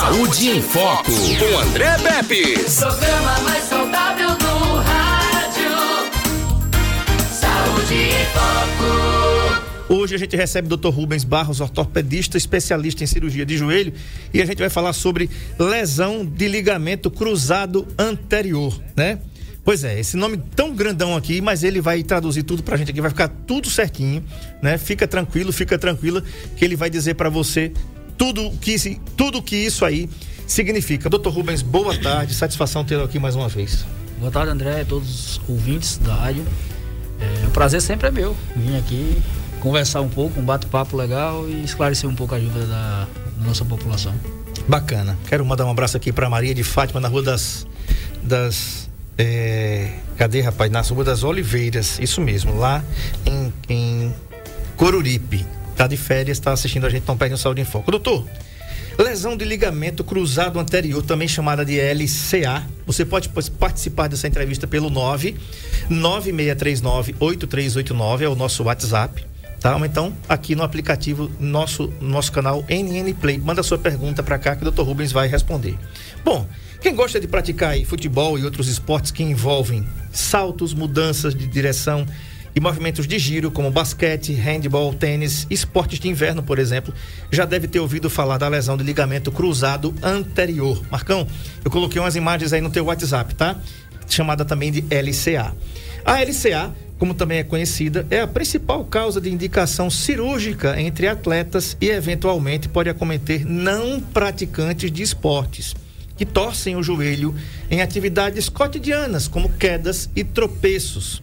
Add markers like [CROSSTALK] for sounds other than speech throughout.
Saúde em Foco, com André Pepe. Programa mais saudável do rádio. Saúde em Foco. Hoje a gente recebe o Dr. Rubens Barros, ortopedista, especialista em cirurgia de joelho, e a gente vai falar sobre lesão de ligamento cruzado anterior, né? Pois é, esse nome tão grandão aqui, mas ele vai traduzir tudo pra gente aqui, vai ficar tudo certinho, né? Fica tranquilo, fica tranquila, que ele vai dizer para você tudo que tudo que isso aí significa. Dr. Rubens, boa tarde, satisfação tê-lo aqui mais uma vez. Boa tarde, André, todos os ouvintes da rádio. É, o prazer sempre é meu vir aqui conversar um pouco, um bate-papo legal e esclarecer um pouco a dúvida da, da nossa população. Bacana. Quero mandar um abraço aqui para Maria de Fátima na Rua das das é, cadê, rapaz? Na Rua das Oliveiras, isso mesmo, lá em, em Coruripe. Tá de férias, tá assistindo a gente, não perde o Saúde em Foco. Doutor, lesão de ligamento cruzado anterior, também chamada de LCA. Você pode participar dessa entrevista pelo 9 9639 8389, é o nosso WhatsApp. Tá? Então, aqui no aplicativo, nosso, nosso canal NN Play. Manda sua pergunta para cá que o Dr. Rubens vai responder. Bom, quem gosta de praticar futebol e outros esportes que envolvem saltos, mudanças de direção e movimentos de giro, como basquete, handball, tênis, esportes de inverno, por exemplo, já deve ter ouvido falar da lesão de ligamento cruzado anterior. Marcão, eu coloquei umas imagens aí no teu WhatsApp, tá? Chamada também de LCA. A LCA, como também é conhecida, é a principal causa de indicação cirúrgica entre atletas e eventualmente pode acometer não praticantes de esportes que torcem o joelho em atividades cotidianas, como quedas e tropeços.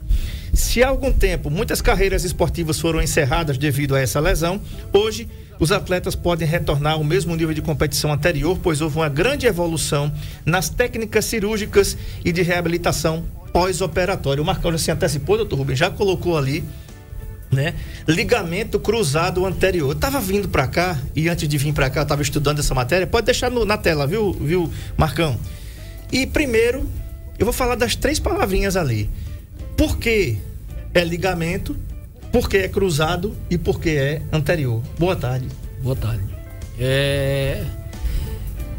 Se há algum tempo muitas carreiras esportivas foram encerradas devido a essa lesão, hoje os atletas podem retornar ao mesmo nível de competição anterior, pois houve uma grande evolução nas técnicas cirúrgicas e de reabilitação pós-operatória. O Marcão já se antecipou, doutor Rubens, já colocou ali né? Ligamento cruzado anterior. Eu tava vindo para cá e antes de vir para cá eu tava estudando essa matéria. Pode deixar no, na tela, viu, viu, Marcão? E primeiro, eu vou falar das três palavrinhas ali. Por que é ligamento? Por que é cruzado e por que é anterior? Boa tarde. Boa tarde. É...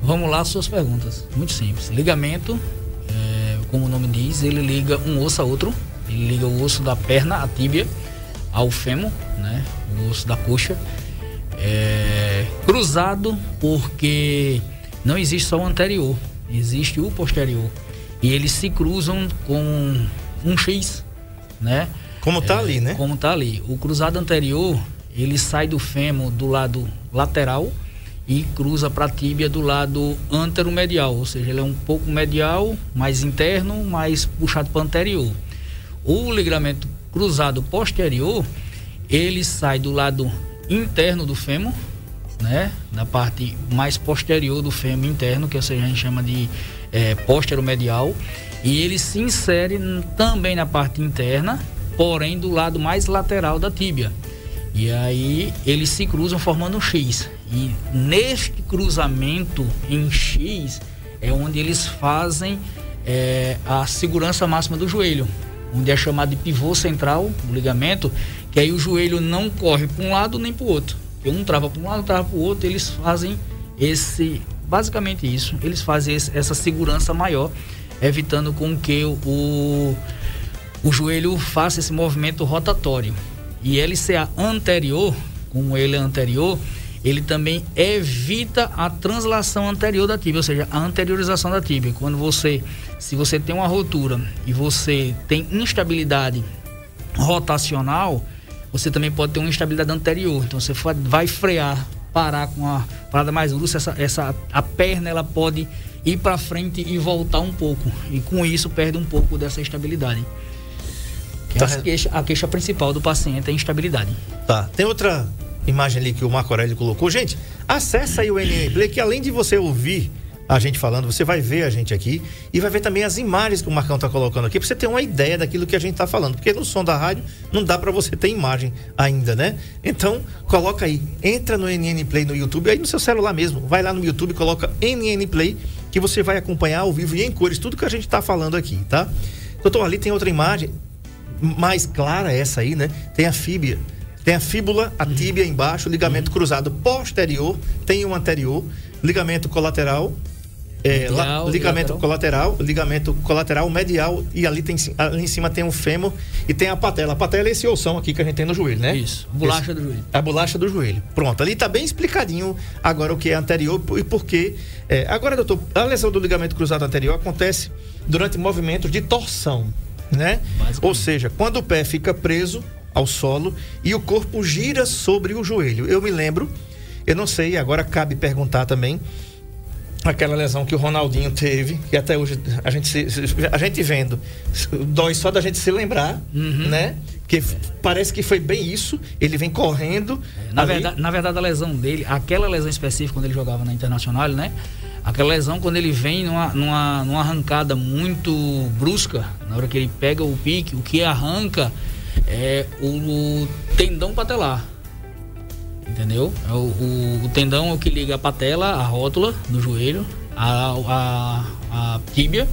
Vamos lá, suas perguntas. Muito simples. Ligamento, é... como o nome diz, ele liga um osso a outro. Ele liga o osso da perna, a tíbia ao fêmur, né? O osso da coxa. É, cruzado porque não existe só o anterior, existe o posterior. E eles se cruzam com um X, né? Como tá é, ali, né? Como tá ali. O cruzado anterior, ele sai do fêmur do lado lateral e cruza para a tíbia do lado anteromedial, ou seja, ele é um pouco medial, mais interno, mais puxado para anterior. O ligamento cruzado posterior, ele sai do lado interno do fêmur, né? Da parte mais posterior do fêmur interno, que a gente chama de é, medial, e ele se insere também na parte interna, porém do lado mais lateral da tíbia. E aí eles se cruzam formando um X. E neste cruzamento em X é onde eles fazem é, a segurança máxima do joelho onde é chamado de pivô central, o ligamento, que aí o joelho não corre para um lado nem para o outro. Porque um trava para um lado, trava para o outro, eles fazem esse, basicamente isso, eles fazem esse, essa segurança maior, evitando com que o joelho faça esse movimento rotatório. E LCA anterior, como ele é anterior, ele também evita a translação anterior da tíbia, ou seja, a anteriorização da tíbia. Quando você, se você tem uma rotura e você tem instabilidade rotacional, você também pode ter uma instabilidade anterior. Então você vai frear, parar com a parada mais grossa, essa, essa a perna ela pode ir para frente e voltar um pouco e com isso perde um pouco dessa estabilidade. Tá. A, queixa, a queixa principal do paciente é a instabilidade. Tá. Tem outra imagem ali que o Marco Aurélio colocou. Gente, acessa aí o NN Play, que além de você ouvir a gente falando, você vai ver a gente aqui e vai ver também as imagens que o Marcão tá colocando aqui, para você ter uma ideia daquilo que a gente tá falando. Porque no som da rádio não dá para você ter imagem ainda, né? Então, coloca aí, entra no NN Play no YouTube, aí no seu celular mesmo, vai lá no YouTube, coloca NN Play, que você vai acompanhar ao vivo e em cores tudo que a gente tá falando aqui, tá? Doutor, ali tem outra imagem mais clara essa aí, né? Tem a fíbia tem a fíbula, a tíbia embaixo, ligamento cruzado posterior, tem o anterior. ligamento colateral, é, la- Medial, ligamento lateral. colateral, ligamento colateral medial e ali, tem, ali em cima tem um fêmur e tem a patela. A patela é esse ossão aqui que a gente tem no joelho, né? Isso, bolacha do joelho. A bolacha do joelho. Pronto, ali tá bem explicadinho agora o que é anterior e por quê. É, agora, doutor, a lesão do ligamento cruzado anterior acontece durante movimentos de torção, né? Ou seja, quando o pé fica preso ao solo e o corpo gira sobre o joelho. Eu me lembro, eu não sei, agora cabe perguntar também, aquela lesão que o Ronaldinho teve, que até hoje a gente, se- a gente vendo, dói só da gente se lembrar, Uhum. né? Que parece que foi bem isso, ele vem correndo. Na ali- verdade, na verdade, a lesão dele, aquela lesão específica quando ele jogava na Internacional, né? Aquela lesão quando ele vem numa, numa, numa arrancada muito brusca, na hora que ele pega o pique, o que arranca é o, o tendão patelar. Entendeu? É o, o- o tendão é o que liga a patela, a rótula do joelho, a, a, a tíbia,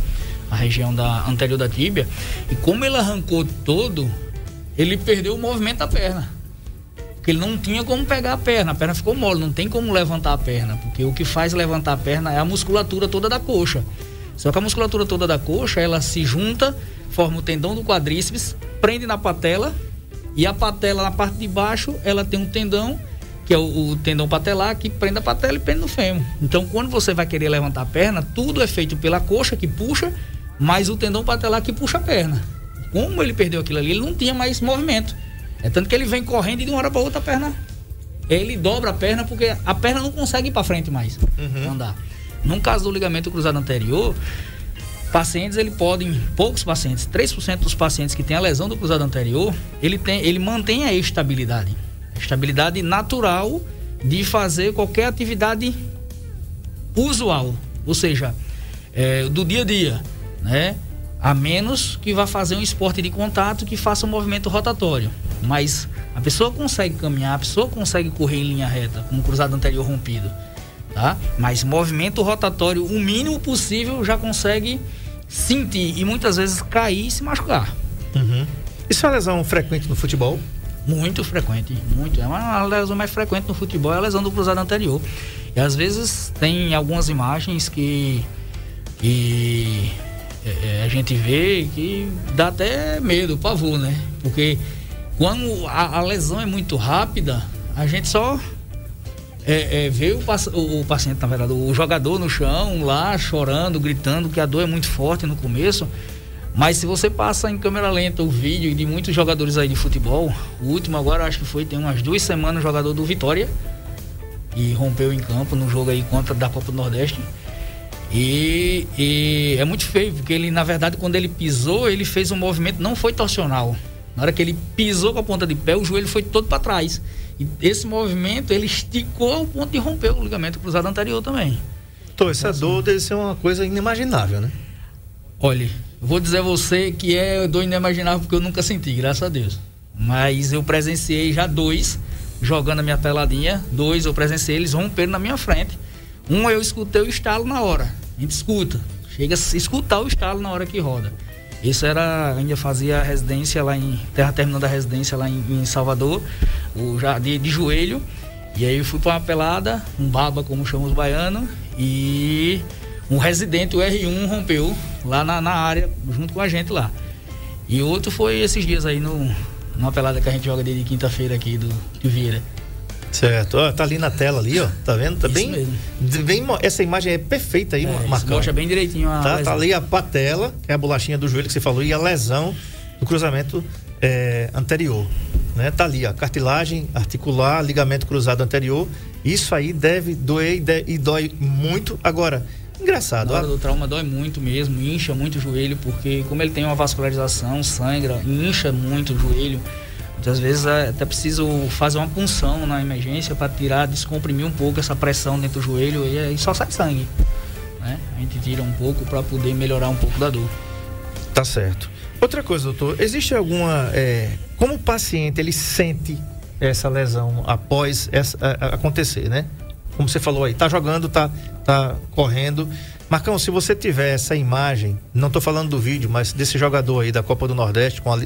a região da, anterior da tíbia. E como ele arrancou todo, ele perdeu o movimento da perna. Porque ele não tinha como pegar a perna, a perna ficou mole, não tem como levantar a perna, porque o que faz levantar a perna é a musculatura toda da coxa. Só que a musculatura toda da coxa, ela se junta, forma o tendão do quadríceps, prende na patela, e a patela na parte de baixo, ela tem um tendão, que é o, o tendão patelar, que prende a patela e prende no fêmur. Então, quando você vai querer levantar a perna, tudo é feito pela coxa que puxa, mais o tendão patelar que puxa a perna. Como ele perdeu aquilo ali, ele não tinha mais movimento. É tanto que ele vem correndo e de uma hora para outra a perna. Ele dobra a perna porque a perna não consegue ir para frente mais andar. No caso do ligamento cruzado anterior, pacientes ele podem, poucos pacientes, 3% dos pacientes que têm a lesão do cruzado anterior, ele tem, ele mantém a estabilidade, a estabilidade natural de fazer qualquer atividade usual, ou seja, é, do dia a dia, né? A menos que vá fazer um esporte de contato que faça um movimento rotatório. Mas a pessoa consegue caminhar, a pessoa consegue correr em linha reta, com o cruzado anterior rompido, tá? Mas movimento rotatório, o mínimo possível, já consegue sentir e muitas vezes cair e se machucar. Uhum. Isso é uma lesão frequente no futebol? Muito frequente, muito. É uma lesão mais frequente no futebol, é a lesão do cruzado anterior. E às vezes tem algumas imagens que, que é, é, a gente vê que dá até medo, pavor, né? Porque quando a, a lesão é muito rápida, a gente só é, é, vê o, paci- o- o paciente, na verdade, o jogador no chão, lá chorando, gritando, que a dor é muito forte no começo. Mas se você passa em câmera lenta o vídeo de muitos jogadores aí de futebol, o último agora acho que foi, tem umas duas semanas, o jogador do Vitória, e rompeu em campo no jogo aí contra da Copa do Nordeste. E, e é muito feio, porque ele, na verdade, quando ele pisou, ele fez um movimento, não foi torcional. Na hora que ele pisou com a ponta de pé, o joelho foi todo para trás. E esse movimento, ele esticou ao ponto de romper o ligamento cruzado anterior também. Tô, essa dor deve ser uma coisa inimaginável, né? Olha, vou dizer a você que é dor inimaginável porque eu nunca senti, graças a Deus. Mas eu presenciei já dois jogando a minha peladinha, dois eu presenciei, eles romperam na minha frente. Um eu escutei o estalo na hora. A gente escuta. Chega a escutar o estalo na hora que roda. Isso era, ainda fazia residência lá em. Terra terminando a residência lá em, em Salvador, o, já de, joelho. E aí eu fui pra uma pelada, um baba, como chamam os baianos, e um residente, o R1, rompeu lá na, na área, junto com a gente lá. E outro foi esses dias aí no, numa pelada que a gente joga desde quinta-feira aqui do, de Vieira. Certo. Ó, tá ali na tela ali, ó. Tá vendo? Tá Isso bem, mesmo. bem. Essa imagem é perfeita aí, É, Marcão. mostra bem direitinho a Tá, tá ali a patela, que é a bolachinha do joelho que você falou, e a lesão do cruzamento é, anterior. Né? Tá ali, a cartilagem articular, ligamento cruzado anterior. Isso aí deve doer e, de- e dói muito. Agora, engraçado, Na hora ó, do trauma dói muito mesmo, incha muito o joelho, porque como ele tem uma vascularização, sangra, incha muito o joelho. Muitas vezes é até preciso fazer uma punção na emergência para tirar, descomprimir um pouco essa pressão dentro do joelho e aí só sai sangue. Né? A gente tira um pouco para poder melhorar um pouco da dor. Tá certo. Outra coisa, doutor, existe alguma. é, como o paciente ele sente essa lesão após essa, a- a- acontecer, né? Como você falou aí, tá jogando, tá, tá correndo. Marcão, se você tiver essa imagem, não tô falando do vídeo, mas desse jogador aí da Copa do Nordeste com a,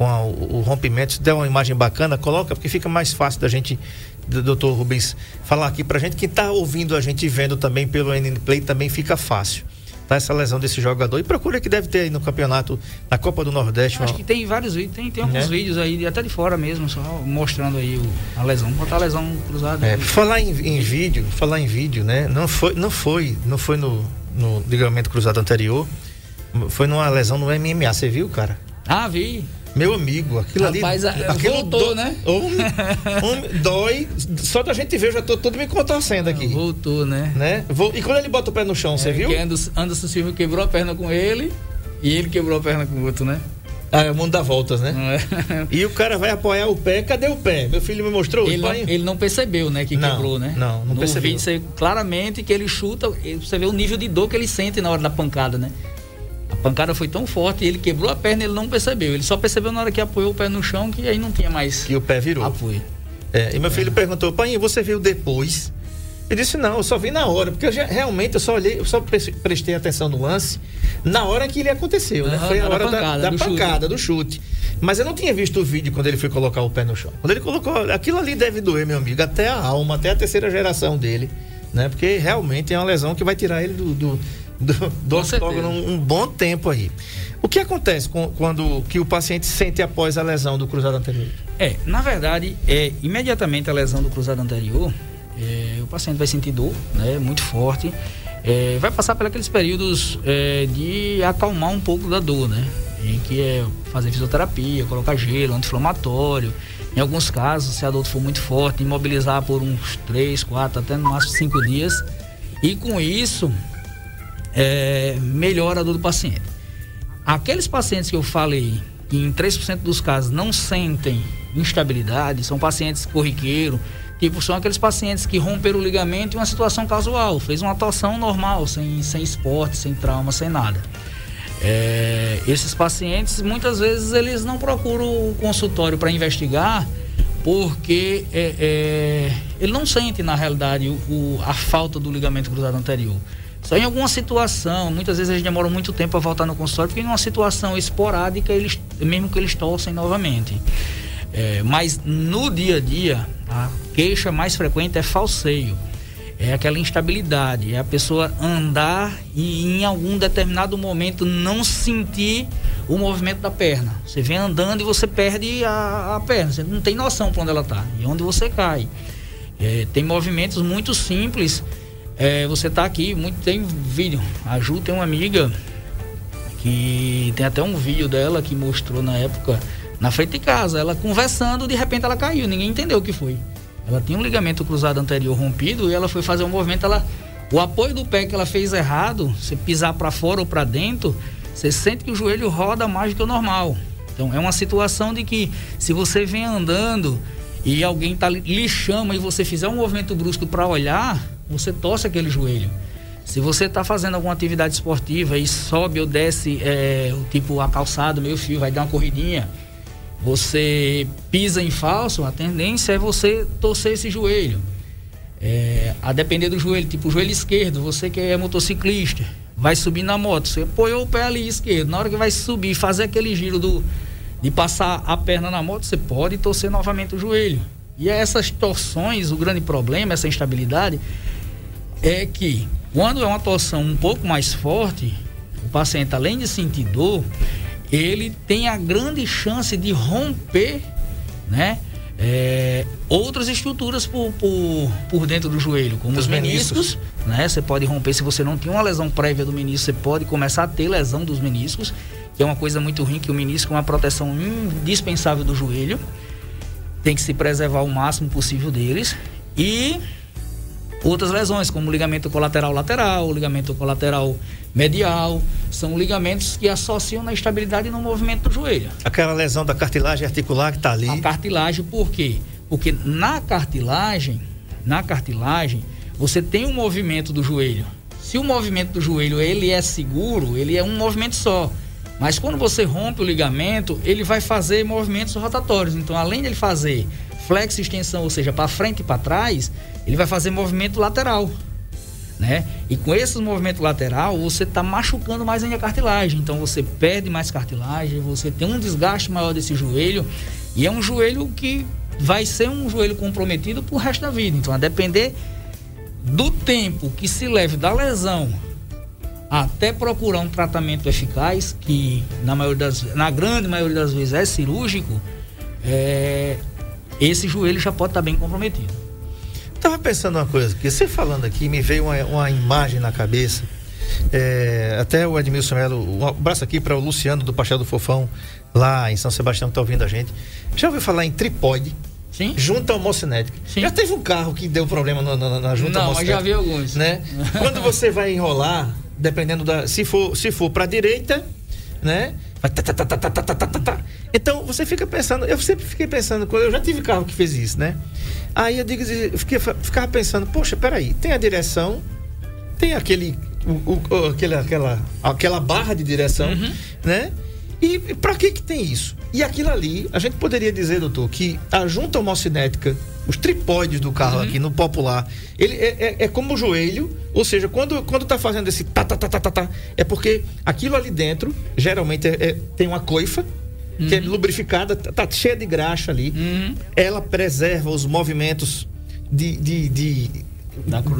com a, o, o, rompimento. Se der uma imagem bacana, coloca, porque fica mais fácil da gente, do doutor Rubens, falar aqui pra gente. Quem tá ouvindo a gente e vendo também pelo NN Play também fica fácil. Tá essa lesão desse jogador. E procura que deve ter aí no campeonato, na Copa do Nordeste. Acho uma... que tem vários vídeos, tem, tem alguns é. vídeos aí, até de fora mesmo, só mostrando aí o, a lesão. Botar a lesão cruzada. É, falar em, em, vídeo, falar em vídeo, né? Não foi, não foi, não foi no, no ligamento cruzado anterior. Foi numa lesão no MMA, você viu, cara? Ah, vi. Meu amigo, aquilo Rapaz, ali. Aquilo voltou, do, né? Um, [LAUGHS] dói. Só da gente ver, eu já tô todo me contorcendo aqui. Voltou, né? né? E quando ele bota o pé no chão, é, você viu? Anderson, Anderson Silva quebrou a perna com ele e ele quebrou a perna com o outro, né? Ah, é o mundo dá voltas, né? É. [LAUGHS] E o cara vai apoiar o pé, cadê o pé? Meu filho me mostrou. Ele, não, ele não percebeu, né, que não, quebrou, né? Não, não no percebeu. Vídeo, você, claramente que ele chuta, você vê o nível de dor que ele sente na hora da pancada, né? A pancada foi tão forte, ele quebrou a perna, ele não percebeu. Ele só percebeu na hora que apoiou o pé no chão que aí não tinha mais. E o pé virou. Apoio. É, e meu é. filho perguntou, pai, você viu depois? Eu disse, não, eu só vi na hora, porque eu já, realmente eu só olhei, eu só prestei atenção no lance na hora que ele aconteceu, né? Foi a hora pancada, da, da do pancada, chute. do chute. Mas eu não tinha visto o vídeo quando ele foi colocar o pé no chão. Quando ele colocou, aquilo ali deve doer, meu amigo, até a alma, até a terceira geração dele, né? Porque realmente é uma lesão que vai tirar ele do, do, do, do octógono um, um bom tempo aí. O que acontece com, quando que o paciente sente após a lesão do cruzado anterior? É, na verdade, é imediatamente a lesão do cruzado anterior, é, o paciente vai sentir dor, né, muito forte, é, vai passar por aqueles períodos é, de acalmar um pouco da dor, né, em que é fazer fisioterapia, colocar gelo, anti-inflamatório. Em alguns casos, se a dor for muito forte, imobilizar por uns 3, 4, até no máximo 5 dias. E com isso, é, melhora a dor do paciente. Aqueles pacientes que eu falei que em 3% dos casos não sentem instabilidade, são pacientes corriqueiros, tipo, são aqueles pacientes que romperam o ligamento em uma situação casual, fez uma atuação normal, sem, sem esporte, sem trauma, sem nada. É, esses pacientes, muitas vezes, eles não procuram o consultório para investigar, porque é, é, ele não sente, na realidade, o, o, a falta do ligamento cruzado anterior. Só em alguma situação, muitas vezes eles demoram muito tempo para voltar no consultório, porque em uma situação esporádica, eles, mesmo que eles torcem novamente. É, mas no dia a dia, a queixa mais frequente é falseio. É aquela instabilidade, é a pessoa andar e em algum determinado momento não sentir o movimento da perna. Você vem andando e você perde a, a perna, você não tem noção para onde ela está e onde você cai. É, tem movimentos muito simples é, você tá aqui, muito tem vídeo. A Ju tem uma amiga que tem até um vídeo dela que mostrou na época na frente de casa, ela conversando, de repente ela caiu, ninguém entendeu o que foi. Ela tinha um ligamento cruzado anterior rompido e ela foi fazer um movimento, ela o apoio do pé que ela fez errado, você pisar para fora ou para dentro, você sente que o joelho roda mais do que o normal. Então é uma situação de que se você vem andando e alguém tá, lhe chama e você fizer um movimento brusco para olhar, você torce aquele joelho. Se você está fazendo alguma atividade esportiva e sobe ou desce, é, tipo a calçada, meio fio, vai dar uma corridinha, você pisa em falso, a tendência é você torcer esse joelho. É, a depender do joelho, tipo o joelho esquerdo, você que é motociclista, vai subir na moto, você apoiou o pé ali esquerdo, na hora que vai subir, fazer aquele giro do, de passar a perna na moto, você pode torcer novamente o joelho. E essas torções, o grande problema, essa instabilidade, é que quando é uma torção um pouco mais forte, o paciente, além de sentir dor, ele tem a grande chance de romper, né? É, outras estruturas por, por, por, dentro do joelho, como os meniscos, meniscos, né? Você pode romper se você não tem uma lesão prévia do menisco, você pode começar a ter lesão dos meniscos, que é uma coisa muito ruim, que o menisco é uma proteção indispensável do joelho. Tem que se preservar o máximo possível deles. E outras lesões, como ligamento colateral lateral, ligamento colateral medial, são ligamentos que associam na estabilidade e no movimento do joelho. Aquela lesão da cartilagem articular que está ali. A cartilagem, por quê? Porque na cartilagem, na cartilagem, você tem um movimento do joelho. Se o movimento do joelho ele é seguro, ele é um movimento só. Mas quando você rompe o ligamento, ele vai fazer movimentos rotatórios. Então, além de ele fazer flexo extensão, ou seja, para frente e para trás, ele vai fazer movimento lateral. Né? E com esse movimento lateral, você está machucando mais ainda a cartilagem. Então você perde mais cartilagem, você tem um desgaste maior desse joelho. E é um joelho que vai ser um joelho comprometido pro resto da vida. Então, a depender do tempo que se leve da lesão até procurar um tratamento eficaz, que na, maioria das, na grande maioria das vezes é cirúrgico, é, esse joelho já pode estar tá bem comprometido. Tava pensando uma coisa, que você falando aqui, me veio uma, uma imagem na cabeça. É, até o Edmilson Melo, um abraço aqui para o Luciano do Pastel do Fofão, lá em São Sebastião, que está ouvindo a gente. Já ouviu falar em tripode? Sim. Junta homocinética. Sim. Já teve um carro que deu problema na, na, na junta Não, homocinética? Não, já vi alguns. Né? Quando você vai enrolar, dependendo da. Se for, se for para direita, né? Então você fica pensando, eu sempre fiquei pensando, eu já tive carro que fez isso, né? Aí eu digo, eu fiquei, ficava pensando, poxa, peraí, tem a direção, tem aquele, o, o, aquele aquela, aquela barra de direção, uhum. né? E para que que tem isso? E aquilo ali, a gente poderia dizer, doutor, que a junta homocinética, os tripóides do carro uhum. aqui no popular, ele é, é, é, como o joelho, ou seja, quando quando tá fazendo esse tá tá tá tá tá, tá é porque aquilo ali dentro geralmente é, é tem uma coifa uhum. que é uhum. lubrificada, tá, tá, cheia de graxa ali. Uhum. Ela preserva os movimentos de, de, de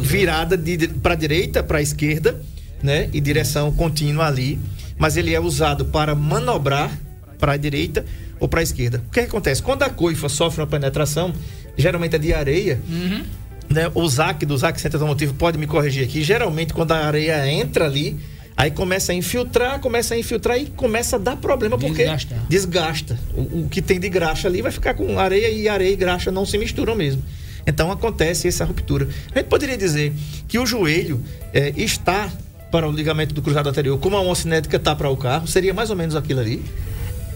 virada de, de para direita, para esquerda, né, e direção contínua ali mas ele é usado para manobrar para a direita ou para a esquerda. O que, que, acontece? Quando a coifa sofre uma penetração, geralmente é de areia, uhum. né? o ZAC do ZAC Centro Automotivo pode me corrigir aqui. Geralmente, quando a areia entra ali, aí começa a infiltrar, começa a infiltrar e começa a dar problema porque desgasta. desgasta. O, o que tem de graxa ali vai ficar com areia e areia e graxa não se misturam mesmo. Então acontece essa ruptura. A gente poderia dizer que o joelho é, está para o ligamento do cruzado anterior, como a homocinética está para o carro, seria mais ou menos aquilo ali?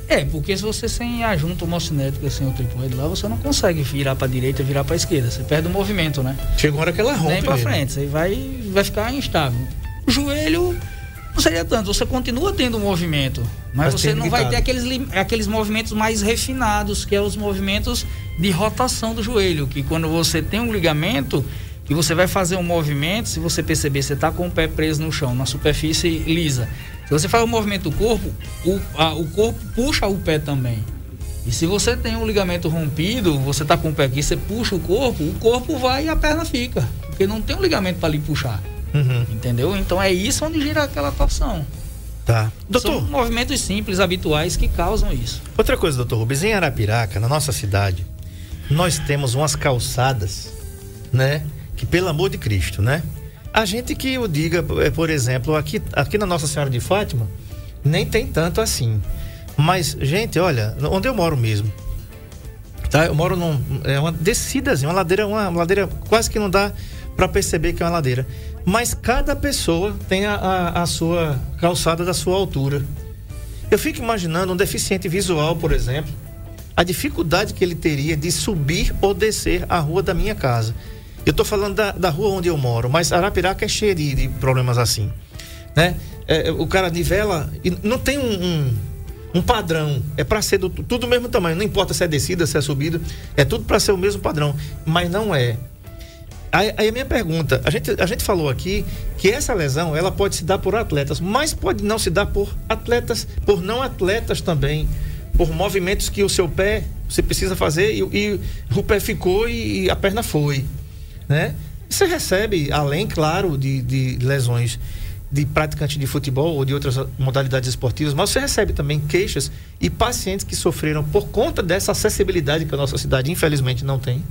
É, porque se você sem a junta homocinética, sem o tripode lá, você não consegue virar para a direita e virar para a esquerda. Você perde o movimento, né? Chega uma hora que ela rompe. Nem para frente, você vai, vai ficar instável. O joelho não seria tanto, você continua tendo movimento, mas, mas você não vai ter aqueles, aqueles movimentos mais refinados, que é os movimentos de rotação do joelho, que quando você tem um ligamento, que você vai fazer um movimento, se você perceber, você está com o pé preso no chão, na superfície lisa. Se você faz o movimento do corpo, o, a, o corpo puxa o pé também. E se você tem um ligamento rompido, você está com o pé aqui, você puxa o corpo, o corpo vai e a perna fica. Porque não tem um ligamento para lhe puxar. Uhum. Entendeu? Então é isso onde gira aquela torção. Tá. Doutor. São movimentos simples, habituais, que causam isso. Outra coisa, doutor Rubens, em Arapiraca, na nossa cidade, nós temos umas calçadas, né? Que pelo amor de Cristo, né? A gente que o diga, é, por exemplo, aqui, aqui na Nossa Senhora de Fátima, nem tem tanto assim. Mas, gente, olha, onde eu moro mesmo, tá? Eu moro num, é uma descida, uma ladeira, uma ladeira quase que não dá para perceber que é uma ladeira. Mas cada pessoa tem a, a, a sua calçada da sua altura. Eu fico imaginando um deficiente visual, por exemplo, a dificuldade que ele teria de subir ou descer a rua da minha casa. Eu estou falando da, da rua onde eu moro, mas Arapiraca é cheio de, de problemas assim. Né? É, o cara nivela e não tem um, um, um padrão. É para ser do, tudo do mesmo tamanho. Não importa se é descida, se é subida. É tudo para ser o mesmo padrão. Mas não é. Aí, aí, a minha pergunta, a gente, a gente falou aqui que essa lesão ela pode se dar por atletas, mas pode não se dar por atletas, por não atletas também, por movimentos que o seu pé você precisa fazer e, e o pé ficou e, e a perna foi né? Você recebe, além, claro, de, de lesões de praticantes de futebol ou de outras modalidades esportivas, mas você recebe também queixas e pacientes que sofreram por conta dessa acessibilidade que a nossa cidade, infelizmente, não tem.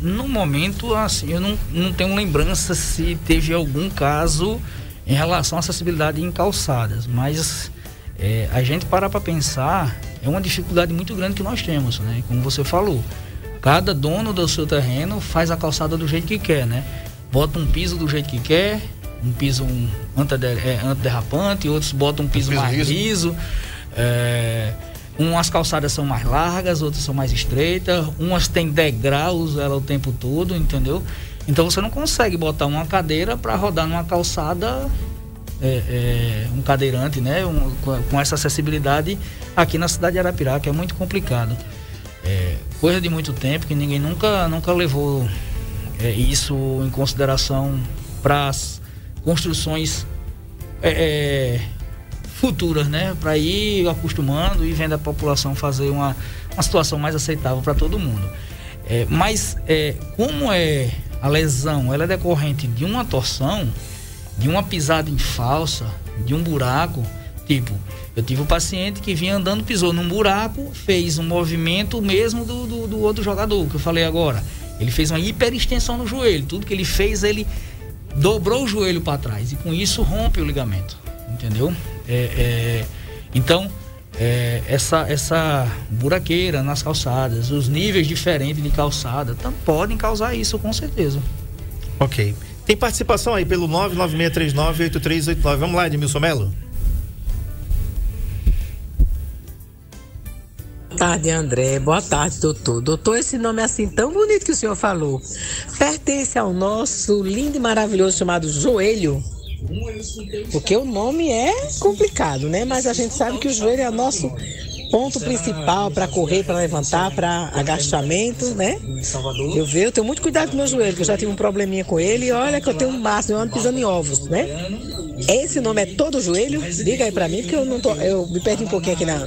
No momento, assim, eu não, não tenho lembrança se teve algum caso em relação à acessibilidade em calçadas, mas é, a gente parar para pensar, é uma dificuldade muito grande que nós temos, né? Como você falou. Cada dono do seu terreno faz a calçada do jeito que quer, né? Bota um piso do jeito que quer, um piso um, é, antiderrapante, outros botam um piso, piso mais liso. liso é, umas calçadas são mais largas, outras são mais estreitas, umas têm degraus ela o tempo todo, entendeu? Então você não consegue botar uma cadeira para rodar numa calçada é, é, um cadeirante, né? Um, com essa acessibilidade aqui na cidade de Arapiraca, é muito complicado é, coisa de muito tempo que ninguém nunca, nunca levou é, isso em consideração para as construções é, é, futuras, né? Para ir acostumando e vendo a população fazer uma, uma situação mais aceitável para todo mundo. É, mas é, como é a lesão, ela é decorrente de uma torção, de uma pisada em falsa, de um buraco, tipo, eu tive um paciente que vinha andando, pisou num buraco, fez um movimento mesmo do, do, do outro jogador, que eu falei agora. Ele fez uma hiperextensão no joelho. Tudo que ele fez, ele dobrou o joelho para trás. E com isso rompe o ligamento. Entendeu? É, é, então, é, essa, essa buraqueira nas calçadas, os níveis diferentes de calçada, tam, podem causar isso com certeza. Ok. Tem participação aí pelo 996398389. Vamos lá, Edmilson Melo. Tarde, André. Boa tarde, doutor. Doutor, esse nome é assim tão bonito que o senhor falou pertence ao nosso lindo e maravilhoso chamado joelho. Porque o nome é complicado, né? Mas a gente sabe que o joelho é o nosso ponto principal para correr, para levantar, para agachamento, né? Eu vejo, eu tenho muito cuidado com meu joelho, que eu já tive um probleminha com ele e olha que eu tenho um máximo, eu ando pisando em ovos, né? Esse nome é todo joelho? Diga aí para mim, porque eu não tô, eu me perdi um pouquinho aqui na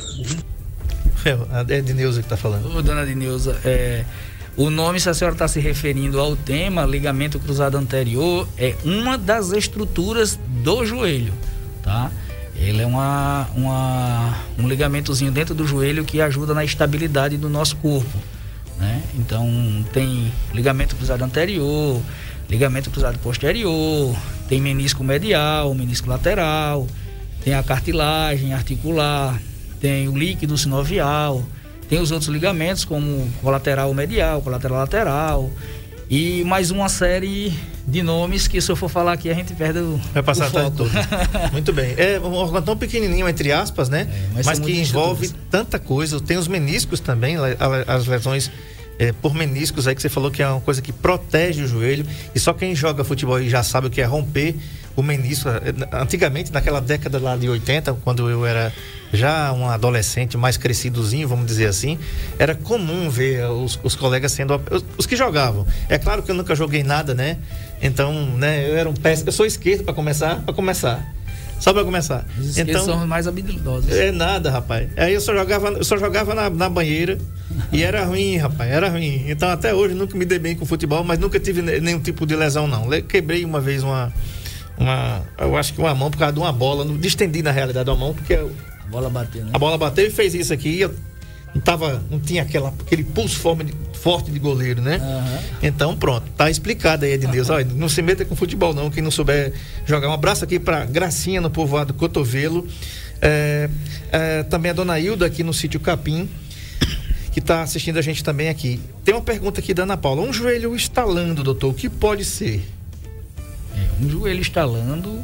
é Edneuza que está falando. Ô, dona Edneuza, é, o nome, se a senhora está se referindo ao tema ligamento cruzado anterior, é uma das estruturas do joelho, tá? Ele é uma, uma, um ligamentozinho dentro do joelho que ajuda na estabilidade do nosso corpo. Né? Então tem ligamento cruzado anterior, ligamento cruzado posterior, tem menisco medial, menisco lateral, tem a cartilagem articular, tem o líquido sinovial, tem os outros ligamentos, como colateral medial, colateral lateral, e mais uma série de nomes que se eu for falar aqui a gente perde o Vai passar o foco. [LAUGHS] Muito bem. É um órgão tão pequenininho, entre aspas, né? É, mas mas que envolve tanta coisa. Tem os meniscos também, as lesões é, por meniscos aí que você falou que é uma coisa que protege o joelho. E só quem joga futebol aí já sabe o que é romper o menisco. É, Antigamente, naquela década lá de 80, quando eu era já um adolescente mais crescidozinho, vamos dizer assim, era comum ver os, os colegas sendo os, os que jogavam. É claro que eu nunca joguei nada, né? Então, né, eu era um péssimo. Eu sou esquerdo para começar, para começar. Só para começar. Os Então, são mais habilidosos. é nada, rapaz. Aí eu só jogava, eu só jogava na, na banheira e era ruim, rapaz, era ruim. Então até hoje nunca me dei bem com futebol, mas nunca tive ne- nenhum tipo de lesão não. Quebrei uma vez uma uma, eu acho que uma mão por causa de uma bola, não distendi na realidade a mão porque eu- bola bateu, né? a bola bateu e fez isso aqui. Eu não tava, não tinha aquela, aquele pulso forte de, forte de goleiro, né? Aham. Então pronto, tá explicado aí, Ednilson. Olha, não se meta com futebol não, quem não souber jogar. Um abraço aqui pra Gracinha no povoado Cotovelo. É, é, também a dona Hilda aqui no sítio Capim, que tá assistindo a gente também aqui. Tem uma pergunta aqui da Ana Paula. Um joelho estalando, doutor, o que pode ser? É, um joelho estalando,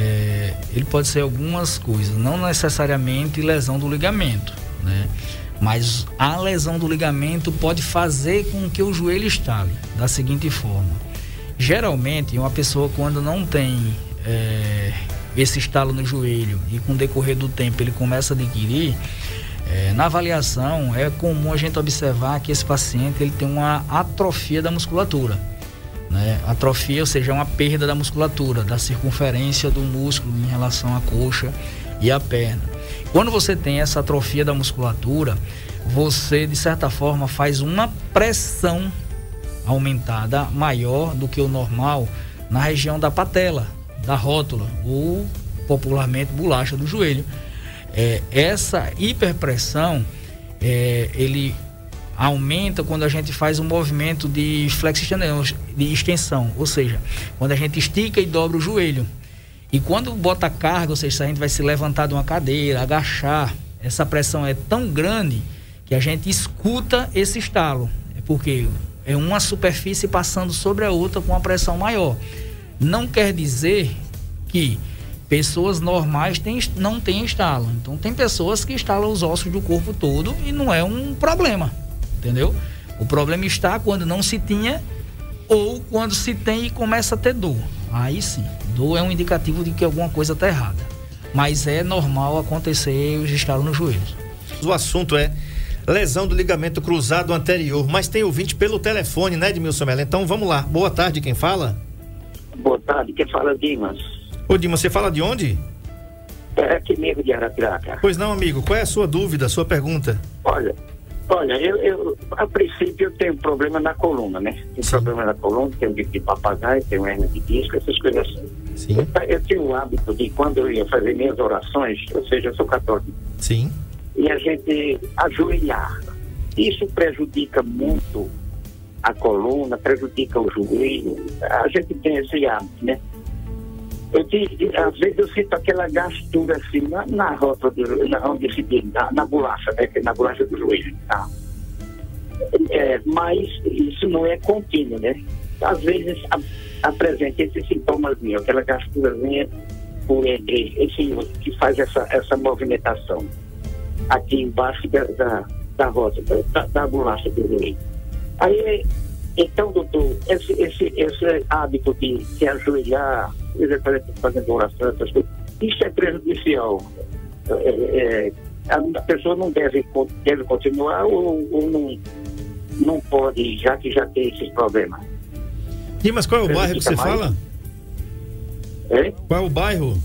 é, ele pode ser algumas coisas, não necessariamente lesão do ligamento, né? Mas a lesão do ligamento pode fazer com que o joelho estale da seguinte forma. Geralmente, uma pessoa quando não tem é, esse estalo no joelho e com o decorrer do tempo ele começa a adquirir, é, na avaliação é comum a gente observar que esse paciente ele tem uma atrofia da musculatura né? Atrofia, ou seja, é uma perda da musculatura, da circunferência do músculo em relação à coxa e à perna. Quando você tem essa atrofia da musculatura, você de certa forma faz uma pressão aumentada maior do que o normal na região da patela, da rótula ou popularmente bolacha do joelho. É, essa hiperpressão, é, ele aumenta quando a gente faz um movimento de flexão, de extensão, ou seja, quando a gente estica e dobra o joelho. E quando bota carga, ou seja, se a gente vai se levantar de uma cadeira, agachar, essa pressão é tão grande que a gente escuta esse estalo. É porque é uma superfície passando sobre a outra com uma pressão maior. Não quer dizer que pessoas normais têm, não têm estalo. Então tem pessoas que estalam os ossos do corpo todo e não é um problema, entendeu? O problema está quando não se tinha ou quando se tem e começa a ter dor. Aí sim, dor é um indicativo de que alguma coisa está errada. Mas é normal acontecer os estalos nos joelhos. O assunto é lesão do ligamento cruzado anterior, mas tem ouvinte pelo telefone, né, Edmilson Mello? Então vamos lá. Boa tarde, quem fala? Boa tarde, quem fala é Dimas. Ô, Dimas, você fala de onde? É aqui mesmo de Arapiraca. Pois não, amigo. Qual é a sua dúvida, a sua pergunta? Olha, olha, eu, eu a princípio eu tenho problema na coluna, né? Tenho Sim. problema na coluna, tenho bico de papagaio, tenho hernia de disco, essas coisas assim. Sim. Eu, eu tinha o hábito de quando eu ia fazer minhas orações, ou seja, eu sou católico, Sim. e a gente ajoelhar. Isso prejudica muito a coluna, prejudica o joelho. A gente tem esse hábito, né? Te, às vezes eu sinto aquela gastura assim na, na rota do, na, onde se diz, na, na bolacha, né? é Na bolacha do joelho. Tá? É, mas isso não é contínuo, né? Às vezes apresenta esses sintomas, aquela gasturazinha por entre esse que faz essa, essa movimentação aqui embaixo da, da, da da, da bolacha do joelho. Aí, então, doutor, esse, esse, esse hábito de se ajoelhar, fazendo oração, essas coisas, isso é prejudicial. É, é, a pessoa não deve, deve continuar ou, ou não, não pode, já que já tem esses problemas. Dimas, qual é o bairro que você mais? fala? É? Qual é o bairro?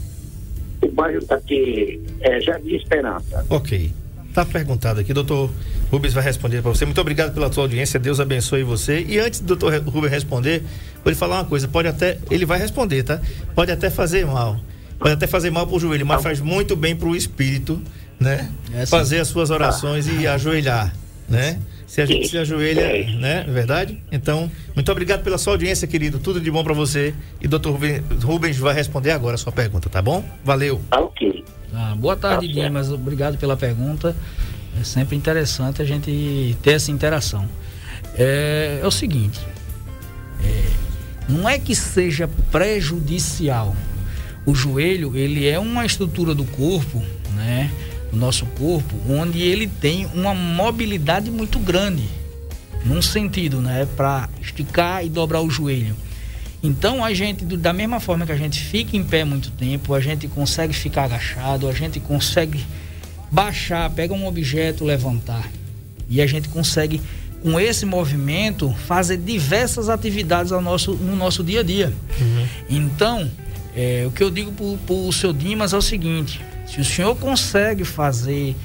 O bairro aqui é Jardim Esperança. Ok. Tá perguntado aqui, doutor Rubens vai responder para você. Muito obrigado pela sua audiência, Deus abençoe você. E antes do doutor Rubens responder, vou lhe falar uma coisa, pode até, ele vai responder, tá? Pode até fazer mal, pode até fazer mal pro joelho, mas faz muito bem pro espírito, né? É. Fazer as suas orações e ajoelhar, né? Se a gente se ajoelha, É. né? É verdade? Então, muito obrigado pela sua audiência, querido. Tudo de bom para você. E doutor Rubens, Rubens vai responder agora a sua pergunta, tá bom? Valeu. Ah, ok. Ah, boa tarde, Tá certo. Dimas. Obrigado pela pergunta. É sempre interessante a gente ter essa interação. É, é o seguinte: é, não é que seja prejudicial. O joelho ele é uma estrutura do corpo, né, do nosso corpo, onde ele tem uma mobilidade muito grande, num sentido, né, para esticar e dobrar o joelho. Então a gente, da mesma forma que a gente fica em pé muito tempo, a gente consegue ficar agachado, a gente consegue baixar, pegar um objeto, levantar. E a gente consegue, com esse movimento, fazer diversas atividades ao nosso, no nosso dia a dia. Então, é, o que eu digo para o seu Dimas é o seguinte: se o senhor consegue fazer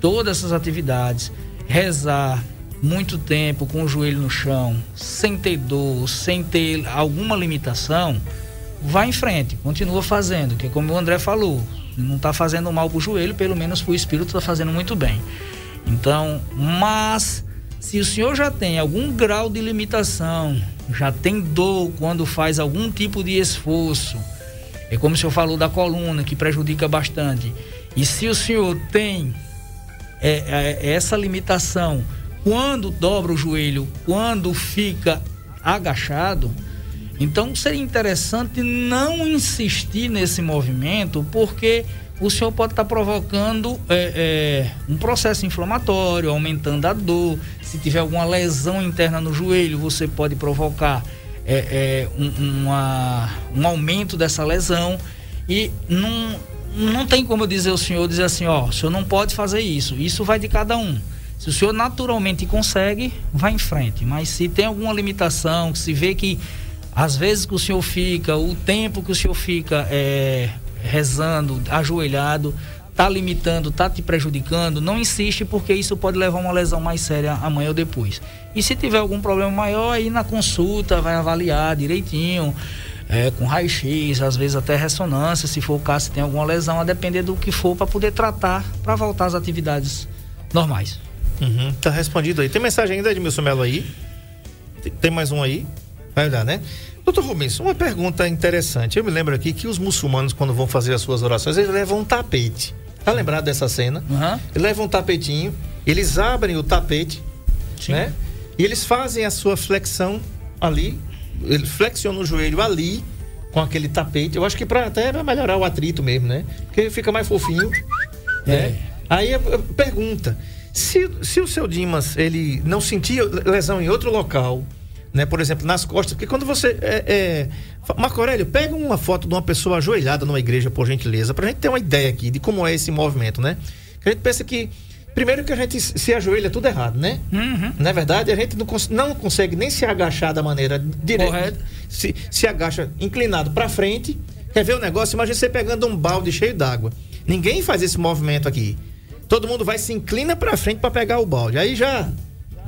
todas essas atividades, rezar muito tempo com o joelho no chão, sem ter dor, sem ter alguma limitação, vá em frente, continua fazendo, que é como o André falou, não está fazendo mal para o joelho, pelo menos para o espírito está fazendo muito bem. Então, mas se o senhor já tem algum grau de limitação, já tem dor quando faz algum tipo de esforço, é como o senhor falou da coluna, que prejudica bastante. E se o senhor tem é, é, essa limitação quando dobra o joelho, quando fica agachado, então seria interessante não insistir nesse movimento, porque o senhor pode estar provocando é, é, um processo inflamatório, aumentando a dor. Se tiver alguma lesão interna no joelho, você pode provocar é, é, um, uma- um aumento dessa lesão. E não, não tem como eu dizer ao senhor dizer assim, ó, o senhor não pode fazer isso. Isso vai de cada um. Se o senhor naturalmente consegue, vá em frente. Mas se tem alguma limitação, se vê que às vezes que o senhor fica, o tempo que o senhor fica é, rezando, ajoelhado, tá limitando, tá te prejudicando, não insiste porque isso pode levar a uma lesão mais séria amanhã ou depois. E se tiver algum problema maior, aí na consulta vai avaliar direitinho, é, com raio-x, às vezes até ressonância, se for o caso, se tem alguma lesão, a depender do que for, para poder tratar, para voltar às atividades normais. Uhum, tá respondido aí. Tem mensagem ainda, Edmilson Melo aí? Tem mais um aí? Vai olhar, né? Doutor Rubens, uma pergunta interessante. Eu me lembro aqui que os muçulmanos, quando vão fazer as suas orações, eles levam um tapete. Tá lembrado dessa cena? Eles levam um tapetinho, eles abrem o tapete, Sim. né? E eles fazem a sua flexão ali, eles flexionam o joelho ali, com aquele tapete. Eu acho que pra, até vai melhorar o atrito mesmo, né? Porque fica mais fofinho. É. Né? Aí pergunta: se, se o seu Dimas ele não sentia lesão em outro local, né? Por exemplo, nas costas, porque quando você. É, é, Marco Aurélio, pega uma foto de uma pessoa ajoelhada numa igreja, por gentileza, pra gente ter uma ideia aqui de como é esse movimento, né? Que a gente pensa que Primeiro que a gente se ajoelha tudo errado, né? Uhum. Na verdade, a gente não, cons- não consegue nem se agachar da maneira direta. Se, se agacha inclinado para frente. Quer ver o negócio? Imagina você pegando um balde cheio d'água. Ninguém faz esse movimento aqui. Todo mundo vai se inclina para frente para pegar o balde. Aí já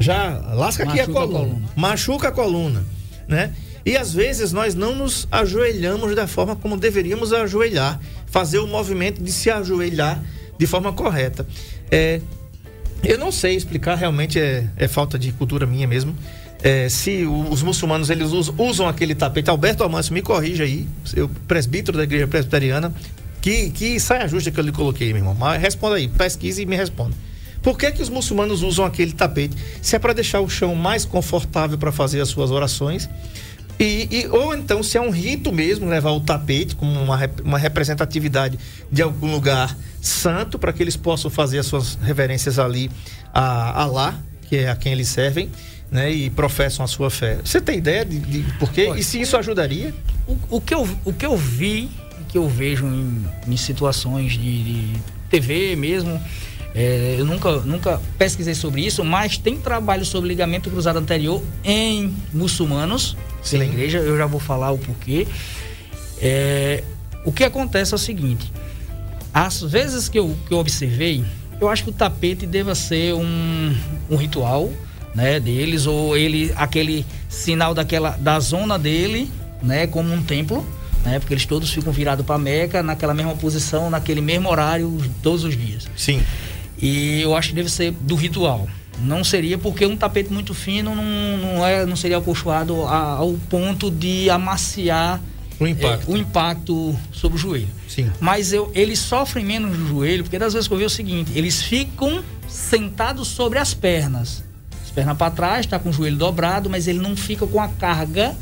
já lasca aqui a Machuca a coluna. coluna. Machuca a coluna, né? E às vezes nós não nos ajoelhamos da forma como deveríamos ajoelhar, fazer o movimento de se ajoelhar de forma correta. É, eu não sei explicar, realmente é, é falta de cultura minha mesmo. É, se os muçulmanos eles usam, usam aquele tapete, Alberto Amâncio, me corrija aí, eu presbítero da igreja presbiteriana, que, que saia justa que eu lhe coloquei, meu irmão. Mas responda aí, pesquise e me responda. Por que, que os muçulmanos usam aquele tapete? Se é para deixar o chão mais confortável para fazer as suas orações, e, e- ou então, se é um rito mesmo, levar o tapete como uma, uma representatividade de algum lugar santo, para que eles possam fazer as suas reverências ali a Alá, que é a quem eles servem, né? E professam a sua fé. Você tem ideia de, de por quê? Olha, E se isso ajudaria? O, o que eu, o que eu vi, que eu vejo em, em situações de, de TV mesmo, é, eu nunca, nunca pesquisei sobre isso, mas tem trabalho sobre ligamento cruzado anterior em muçulmanos, Sim. na igreja, eu já vou falar o porquê. É, o que acontece é o seguinte, às vezes que eu, que eu observei, eu acho que o tapete deva ser um, um ritual, né, deles, ou ele, aquele sinal daquela, da zona dele, né, como um templo, né, porque eles todos ficam virados para Meca, naquela mesma posição, naquele mesmo horário, todos os dias. Sim. E eu acho que deve ser do ritual. Não seria porque um tapete muito fino não, não, é, não seria acolchoado ao ponto de amaciar O impacto. é, o impacto sobre o joelho. Sim. Mas eu, eles sofrem menos no joelho, porque das vezes que eu vi é o seguinte, eles ficam sentados sobre as pernas. As pernas para trás, tá com o joelho dobrado, mas ele não fica com a carga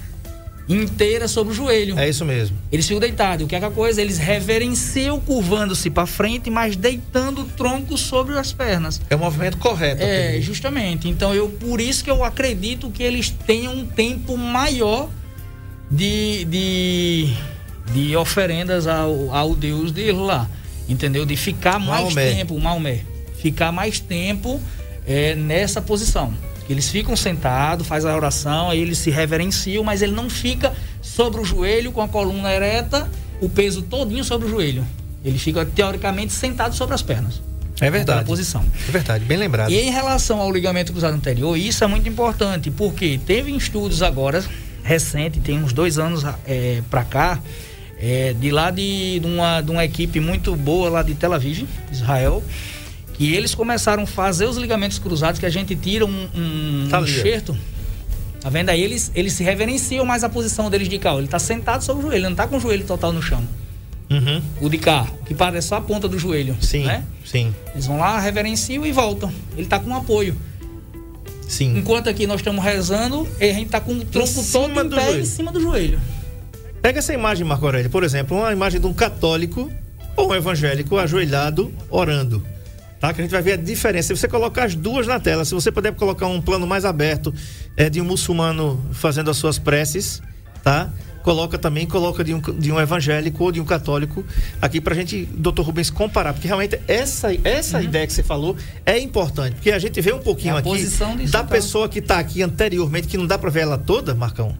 inteira sobre o joelho. É isso mesmo. Eles ficam deitados. O que é que a coisa? Eles reverenciam curvando-se para frente, mas deitando o tronco sobre as pernas. É o movimento correto. É, justamente. Então eu por isso que eu acredito que eles tenham um tempo maior de, de, de oferendas ao, ao Deus dele lá. Entendeu? De ficar mais Maomé. tempo, Maomé. Ficar mais tempo é, nessa posição. Eles ficam sentados, faz a oração, aí eles se reverenciam, mas ele não fica sobre o joelho com a coluna ereta, o peso todinho sobre o joelho. Ele fica teoricamente sentado sobre as pernas. É verdade. posição. É verdade, bem lembrado. E em relação ao ligamento cruzado anterior, isso é muito importante, porque teve estudos agora, recente, tem uns dois anos é, para cá, é, de lá de, de uma, de uma equipe muito boa lá de Tel Aviv, Israel, que eles começaram a fazer os ligamentos cruzados, que a gente tira um, um Tá ó. enxerto. Tá vendo aí? Eles, eles se reverenciam mais a posição deles de cá. Ele tá sentado sobre o joelho, ele não tá com o joelho total no chão. Uhum. O de cá, que parece só a ponta do joelho. Sim, Né? sim, Eles vão lá, reverenciam e voltam. Ele tá com um apoio. sim. Enquanto aqui nós estamos rezando, a gente tá com o tronco todo em pé joelho. em cima do joelho. Pega essa imagem, Marco Aurélio, por exemplo, uma imagem de um católico ou um evangélico ajoelhado orando. Tá? Que a gente vai ver a diferença. Se você colocar as duas na tela, se você puder colocar um plano mais aberto é, de um muçulmano fazendo as suas preces, tá? Coloca também, coloca de um, de um evangélico ou de um católico aqui pra gente, doutor Rubens, comparar. Porque realmente essa, essa ideia que você falou é importante. Porque a gente vê um pouquinho Uhum. É aqui da sentar. pessoa que tá aqui anteriormente, que não dá pra ver ela toda, Marcão.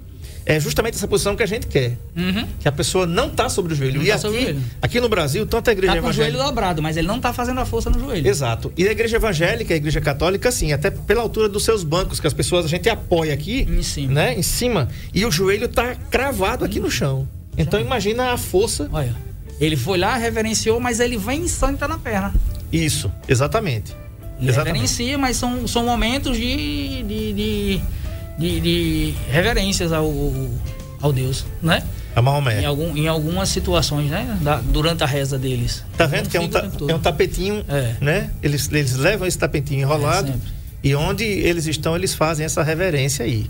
É justamente essa posição que a gente quer. Uhum. Que a pessoa não tá sobre o joelho. Não e tá aqui, sobre o joelho. aqui no Brasil, tanto a igreja Tá com o joelho evangélica. dobrado, mas ele não tá fazendo a força no joelho. Exato. E a igreja evangélica, a igreja católica, sim, até pela altura dos seus bancos, que as pessoas, a gente apoia aqui, Em cima. né? Em cima. E o joelho tá cravado aqui no chão. Então imagina a força. Olha. Ele foi lá, reverenciou, mas ele vem e senta na perna. Isso, exatamente. Ele Exatamente. reverencia, mas são, são momentos de, de, de, de- de reverências ao, ao Deus, né? A Maomé. Em, algum, em algumas situações, né? Da- durante a reza deles. Tá vendo Não que é um, ta- é um tapetinho, É. né? Eles, eles levam esse tapetinho enrolado É, e onde eles estão, eles fazem essa reverência aí.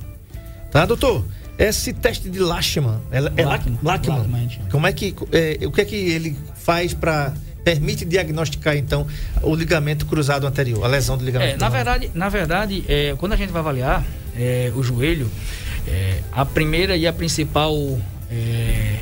Tá, doutor? Esse teste de Lachman, é, é Lach- Lachman. Como é que, é, o que é que ele faz para permite diagnosticar então o ligamento cruzado anterior, a lesão do ligamento? É, na verdade, na verdade é, quando a gente vai avaliar é, o joelho, é, a primeira e a principal é,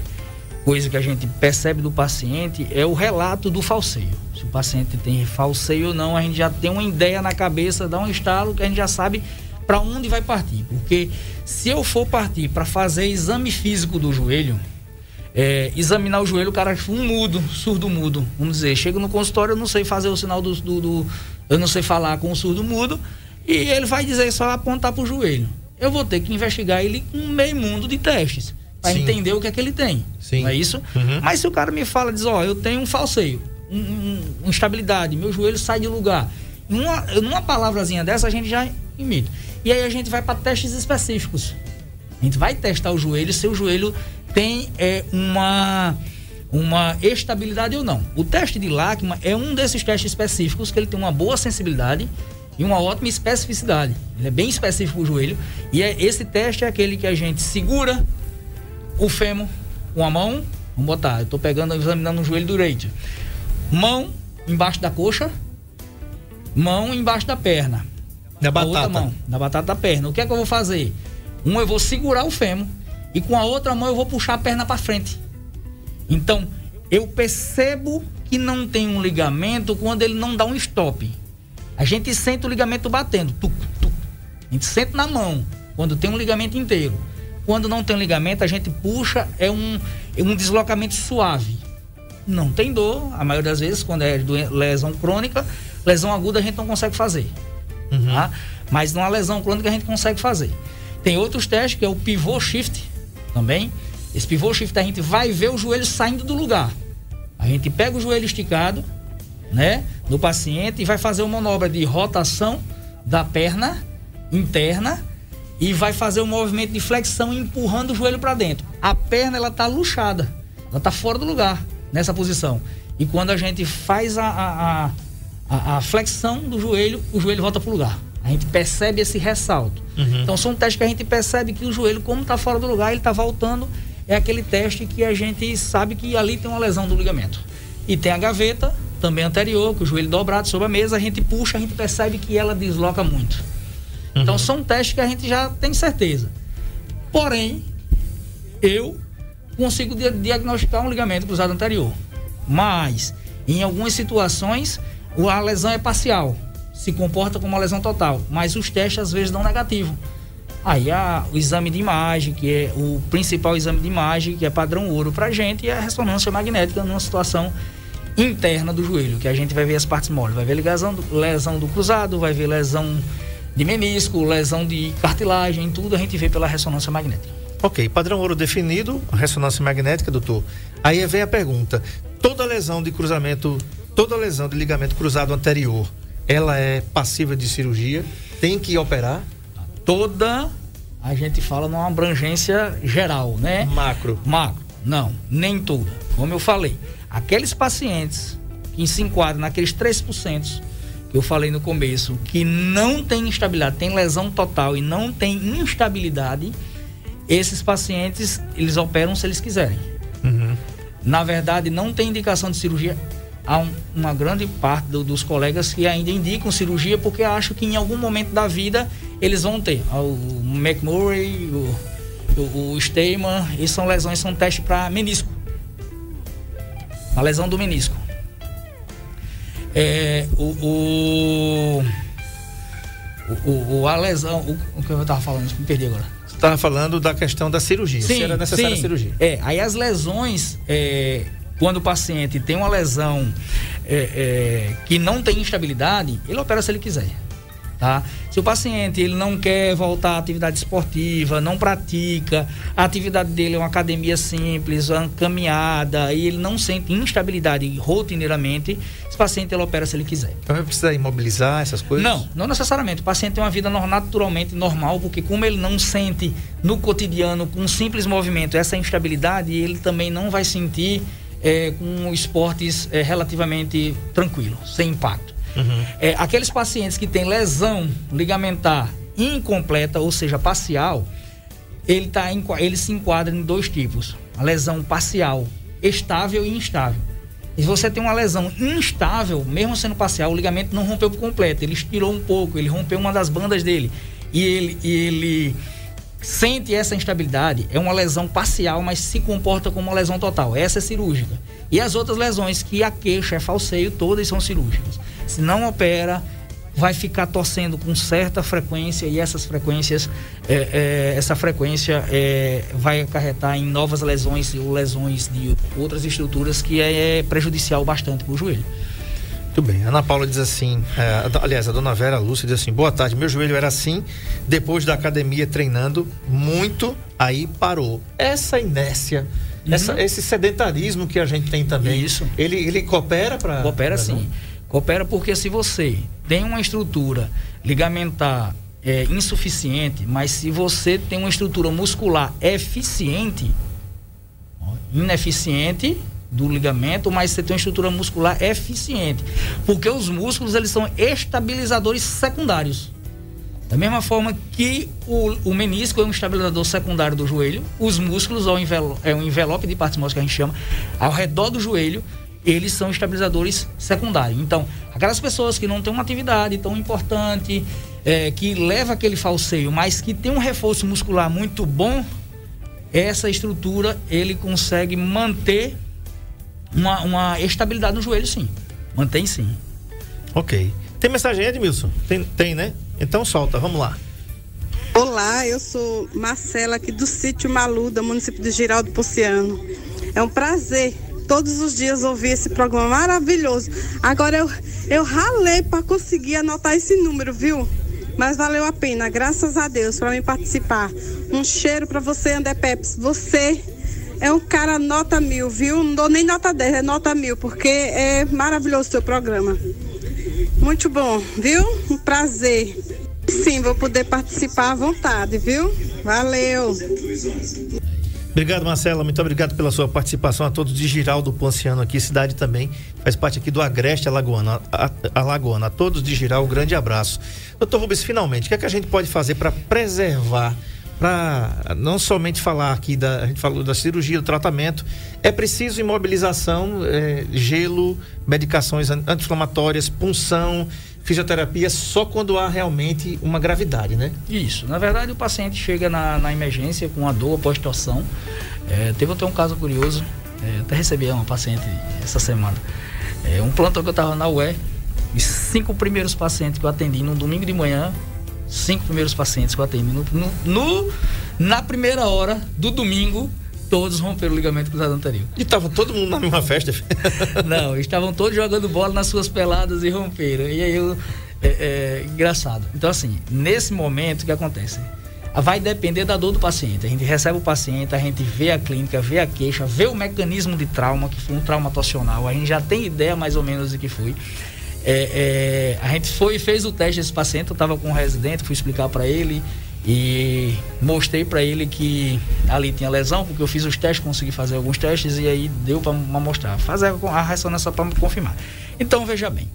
coisa que a gente percebe do paciente é o relato do falseio. Se o paciente tem falseio ou não, a gente já tem uma ideia na cabeça, dá um estalo que a gente já sabe para onde vai partir. Porque se eu for partir para fazer exame físico do joelho, é, examinar o joelho, o cara um mudo, surdo mudo, vamos dizer, chega no consultório, eu não sei fazer o sinal do, do, do eu não sei falar com o surdo mudo, e ele vai dizer só apontar para o joelho. Eu vou ter que investigar ele com um meio mundo de testes para entender o que é que ele tem. Sim. Não é isso? Uhum. Mas se o cara me fala, diz, ó, eu tenho um falseio, um, um, uma instabilidade, meu joelho sai de lugar. Uma, numa palavrazinha dessa a gente já imita. E aí a gente vai para testes específicos. A gente vai testar o joelho, se o joelho tem é, uma, uma estabilidade ou não. O teste de Lachman é um desses testes específicos que ele tem uma boa sensibilidade e uma ótima especificidade. Ele é bem específico o joelho. E é, esse teste é aquele que a gente segura o fêmur com a mão. Vamos botar, eu estou pegando, examinando o joelho direito. Mão embaixo da coxa, mão embaixo da perna. Da batata. Outra mão, da batata da perna. O que é que eu vou fazer? Um, eu vou segurar o fêmur e com a outra mão eu vou puxar a perna para frente. Então, eu percebo que não tem um ligamento quando ele não dá um stop. A gente sente o ligamento batendo. Tuc, tuc. A gente sente na mão quando tem um ligamento inteiro. Quando não tem um ligamento, a gente puxa, é um, é um deslocamento suave. Não tem dor, a maioria das vezes, quando é lesão crônica, lesão aguda a gente não consegue fazer. Uhum. Tá? Mas numa lesão crônica a gente consegue fazer. Tem outros testes, que é o pivô shift, também. Esse pivô shift a gente vai ver o joelho saindo do lugar. A gente pega o joelho esticado, né, do paciente e vai fazer uma manobra de rotação da perna interna e vai fazer um movimento de flexão empurrando o joelho para dentro. A perna ela tá luxada, ela tá fora do lugar nessa posição. E quando a gente faz a, a, a, a flexão do joelho, o joelho volta para o lugar. A gente percebe esse ressalto. Uhum. Então são testes que a gente percebe que o joelho, como está fora do lugar, ele está voltando. É aquele teste que a gente sabe que ali tem uma lesão do ligamento. E tem a gaveta, também anterior, com o joelho dobrado sobre a mesa, a gente puxa, a gente percebe que ela desloca muito. Uhum. Então são testes que a gente já tem certeza. Porém, eu consigo diagnosticar um ligamento cruzado anterior. Mas, em algumas situações, a lesão é parcial se comporta como uma lesão total, mas os testes às vezes dão negativo. Aí a, o exame de imagem, que é o principal exame de imagem, que é padrão ouro para gente, e a ressonância magnética numa situação interna do joelho, que a gente vai ver as partes moles. Vai ver lesão do, lesão do cruzado, vai ver lesão de menisco, lesão de cartilagem, tudo a gente vê pela ressonância magnética. Ok, padrão ouro definido, ressonância magnética, doutor. Aí vem a pergunta: toda lesão de cruzamento, toda lesão de ligamento cruzado anterior ela é passível de cirurgia, tem que operar? Toda, a gente fala numa abrangência geral, né? Macro. Macro. Não, nem toda. Como eu falei, aqueles pacientes que se enquadram naqueles 3% que eu falei no começo, que não tem instabilidade, tem lesão total e não tem instabilidade, esses pacientes, eles operam se eles quiserem. Uhum. Na verdade, não tem indicação de cirurgia há um, uma grande parte do, dos colegas que ainda indicam cirurgia porque acham que em algum momento da vida eles vão ter. O McMurray, o, o, o Steyman, e são lesões, são testes para menisco. A lesão do menisco. É, o, o, o, a lesão. O, o que eu estava falando? Me perdi agora. Você estava falando da questão da cirurgia. Sim, se era necessária sim. a cirurgia. É, aí as lesões. É, quando o paciente tem uma lesão é, é, que não tem instabilidade, ele opera se ele quiser. Tá? Se o paciente ele não quer voltar à atividade esportiva, não pratica, a atividade dele é uma academia simples, uma caminhada, e ele não sente instabilidade rotineiramente, esse paciente ele opera se ele quiser. Então ele precisa imobilizar essas coisas? Não, não necessariamente. O paciente tem uma vida naturalmente normal, porque como ele não sente no cotidiano, com um simples movimento, essa instabilidade, ele também não vai sentir é, com esportes é, relativamente tranquilos, sem impacto. Uhum. É, aqueles pacientes que têm lesão ligamentar incompleta, ou seja, parcial, ele, tá em, ele se enquadra em dois tipos: a lesão parcial, estável e instável. E se você tem uma lesão instável, mesmo sendo parcial, o ligamento não rompeu por completo, ele estirou um pouco, ele rompeu uma das bandas dele e ele, e ele sente essa instabilidade, é uma lesão parcial, mas se comporta como uma lesão total. Essa é cirúrgica. E as outras lesões, que a queixa é falseio, todas são cirúrgicas. Se não opera, vai ficar torcendo com certa frequência e essas frequências, é, é, essa frequência é, vai acarretar em novas lesões ou lesões de outras estruturas que é, prejudicial bastante para o joelho. Muito bem. Ana Paula diz assim, é, aliás, a dona Vera Lúcia diz assim: boa tarde, meu joelho era assim, depois da academia treinando muito, aí parou. Essa inércia, uhum. essa, esse sedentarismo que a gente tem também. Isso. Ele, ele coopera para. Coopera sim. Coopera porque se você tem uma estrutura ligamentar é, insuficiente, mas se você tem uma estrutura muscular eficiente, ineficiente, do ligamento, mas você tem uma estrutura muscular eficiente. Porque os músculos, eles são estabilizadores secundários. Da mesma forma que o, o menisco é um estabilizador secundário do joelho, os músculos, ou envelope, é um envelope de partes móveis que a gente chama, ao redor do joelho, eles são estabilizadores secundários. Então, aquelas pessoas que não têm uma atividade tão importante, é, que leva aquele falseio, mas que tem um reforço muscular muito bom, essa estrutura ele consegue manter uma, uma estabilidade no joelho, sim. Mantém sim. Ok. Tem mensagem, Edmilson? Tem, tem, né? Então solta, vamos lá. Olá, eu sou Marcela aqui do sítio Maluda, município de Giraldo Pociano. É um prazer todos os dias ouvir esse programa maravilhoso. Agora eu, eu ralei para conseguir anotar esse número, viu? Mas valeu a pena, graças a Deus, para mim participar. Um cheiro para você, André Peps. Você é um cara nota mil, viu? Não dou nem nota 10, é nota mil, porque é maravilhoso o seu programa. Muito bom, viu? Um prazer. Sim, vou poder participar à vontade, viu? Valeu. Obrigado, Marcela. Muito obrigado pela sua participação. A todos de Giraldo Ponciano aqui, cidade também. Faz parte aqui do Agreste Alagoana. A, Alagoana. A todos de Giral, um grande abraço. Doutor Rubens, finalmente, o que, é que a gente pode fazer para preservar para não somente falar aqui da a gente falou da cirurgia, do tratamento, é preciso imobilização, é, gelo, medicações anti-inflamatórias, punção, fisioterapia só quando há realmente uma gravidade, né? Isso. Na verdade, o paciente chega na, na emergência com a dor após torção. É, teve até um caso curioso, é, até recebi uma paciente essa semana. É, um plantão que eu estava na UE, os cinco primeiros pacientes que eu atendi no domingo de manhã cinco primeiros pacientes que eu atendi no, no, no, na primeira hora do domingo, todos romperam o ligamento cruzado anterior. E estava todo mundo na mesma festa? [LAUGHS] Não, estavam todos jogando bola nas suas peladas e romperam. E aí eu. É, é, engraçado. Então, assim, nesse momento, o que acontece? Vai depender da dor do paciente. A gente recebe o paciente, a gente vê a clínica, vê a queixa, vê o mecanismo de trauma, que foi um trauma tocional. A gente já tem ideia mais ou menos do que foi. É, é, a gente foi e fez o teste desse paciente, eu estava com um residente, fui explicar para ele e mostrei para ele que ali tinha lesão, porque eu fiz os testes, consegui fazer alguns testes e aí deu para mostrar, fazer a ressonância para confirmar. Então veja bem,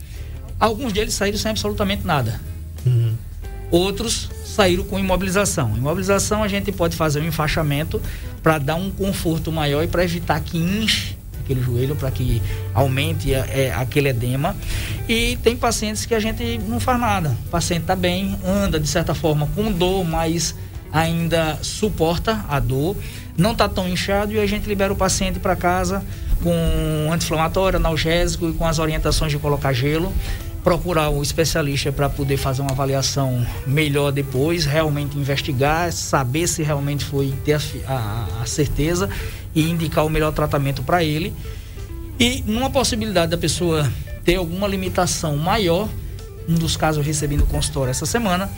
alguns deles saíram sem absolutamente nada. Uhum. Outros saíram com imobilização. Imobilização a gente pode fazer um enfaixamento para dar um conforto maior e para evitar que inche aquele joelho para que aumente é, aquele edema. E tem pacientes que a gente não faz nada. O paciente está bem, anda de certa forma com dor, mas ainda suporta a dor, não está tão inchado e a gente libera o paciente para casa com anti-inflamatório, analgésico e com as orientações de colocar gelo procurar um especialista para poder fazer uma avaliação melhor depois, realmente investigar, saber se realmente foi ter a, a, a certeza e indicar o melhor tratamento para ele. E numa possibilidade da pessoa ter alguma limitação maior, um dos casos eu recebi no consultório essa semana,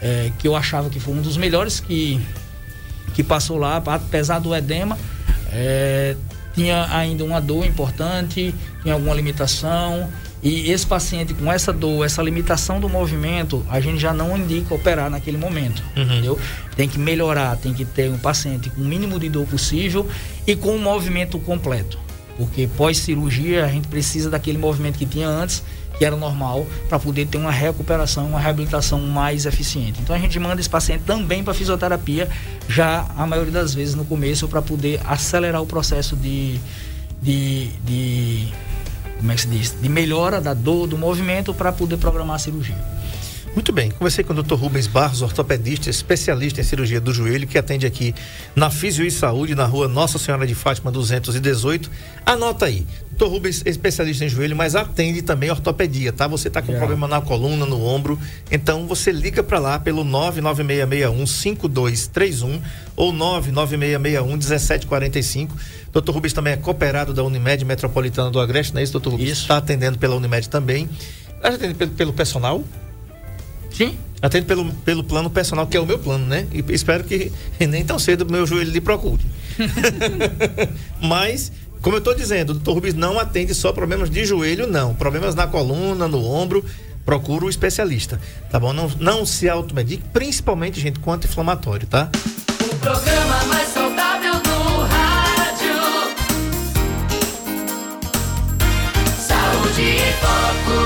é, que eu achava que foi um dos melhores que, que passou lá, apesar do edema, é, tinha ainda uma dor importante, tinha alguma limitação, e esse paciente com essa dor, essa limitação do movimento, a gente já não indica operar naquele momento, uhum. entendeu? Tem que melhorar, tem que ter um paciente com o mínimo de dor possível e com um movimento completo. Porque pós-cirurgia a gente precisa daquele movimento que tinha antes, que era normal, para poder ter uma recuperação, uma reabilitação mais eficiente. Então a gente manda esse paciente também para fisioterapia, já a maioria das vezes no começo, para poder acelerar o processo de, de, de como é que se diz, de melhora da dor, do movimento para poder programar a cirurgia. Muito bem, conversei com o Dr. Rubens Barros, ortopedista, especialista em cirurgia do joelho, que atende aqui na Fisio e Saúde, na rua Nossa Senhora de Fátima 218. Anota aí, Dr. Rubens, especialista em joelho, mas atende também ortopedia, tá? Você tá com Yeah. problema na coluna, no ombro, então você liga para lá pelo 99661 5231 ou 99661 1745. Dr. Rubens também é cooperado da Unimed Metropolitana do Agreste, não é isso, doutor Rubens? Isso. Está atendendo pela Unimed também. Atende pelo, pelo personal? Sim. Atendo pelo, pelo plano personal, que é o meu plano, né? E espero que [LAUGHS] nem tão cedo meu joelho lhe procure. [LAUGHS] Mas, como eu estou dizendo, o doutor Rubens não atende só problemas de joelho, não. Problemas na coluna, no ombro, procura o especialista, tá bom? Não, não se automedique, principalmente, gente, com anti-inflamatório, tá? O programa mais saudável do rádio. Saúde e foco.